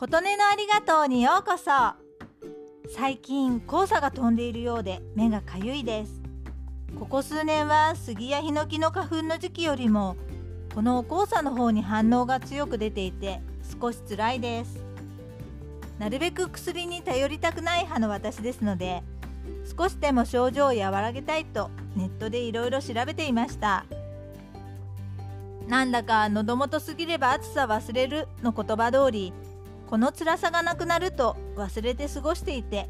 琴音のありがとうにようこそ。最近黄砂が飛んでいるようで目がかゆいです。ここ数年は杉やヒノキの花粉の時期よりもこの黄砂の方に反応が強く出ていて少し辛いです。なるべく薬に頼りたくない派の私ですので少しでも症状を和らげたいとネットでいろいろ調べていました。なんだか喉元すぎれば暑さ忘れるの言葉通りこの辛さがなくなると忘れて過ごしていて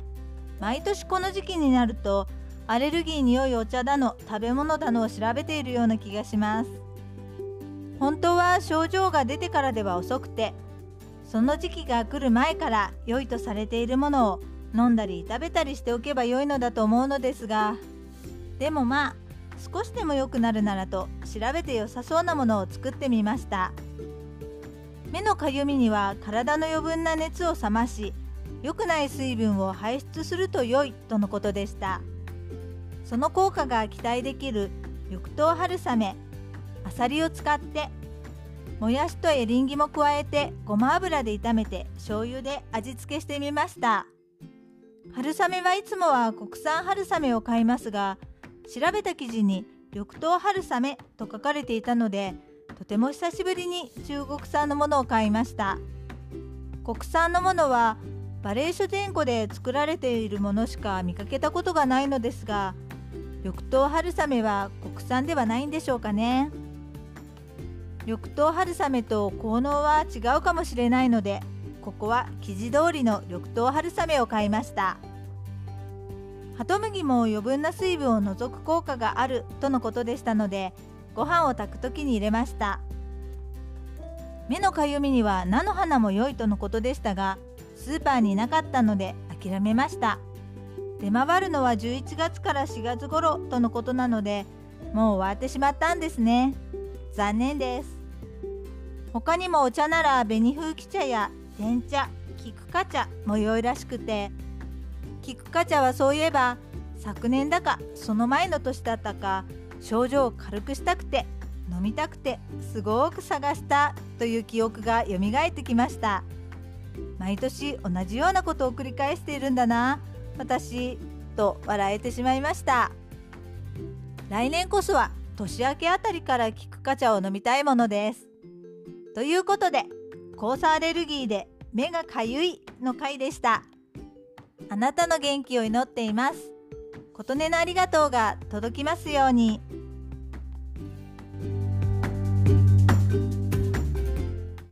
毎年この時期になるとアレルギーに良いお茶だの食べ物だのを調べているような気がします。本当は症状が出てからでは遅くてその時期が来る前から良いとされているものを飲んだり食べたりしておけば良いのだと思うのですがでもまあ少しでも良くなるならと調べて良さそうなものを作ってみました。目のかゆみには体の余分な熱を冷まし良くない水分を排出すると良いとのことでした。その効果が期待できる緑豆春雨あさりを使ってもやしとエリンギも加えてごま油で炒めて醤油で味付けしてみました。春雨はいつもは国産春雨を買いますが調べた記事に緑豆春雨と書かれていたのでとても久しぶりに中国産のものを買いました。国産のものはバレー書前後で作られているものしか見かけたことがないのですが緑豆春雨は国産ではないんでしょうかね。緑豆春雨と効能は違うかもしれないのでここは生地通りの緑豆春雨を買いました。ハトムギも余分な水分を除く効果があるとのことでしたのでご飯を炊く時に入れました。目のかゆみには菜の花も良いとのことでしたがスーパーになかったので諦めました。出回るのは11月から4月頃とのことなのでもう終わってしまったんですね。残念です。他にもお茶なら紅風紀茶や天茶菊花茶も良いらしくて菊花茶はそういえば昨年だかその前の年だったか症状を軽くしたくて飲みたくてすごく探したという記憶が蘇ってきました。毎年同じようなことを繰り返しているんだな私と笑えてしまいました。来年こそは年明けあたりから菊花茶を飲みたいものです。ということで黄砂アレルギーで目がかゆいの回でした。あなたの元気を祈っています。琴音のありがとうが届きますように。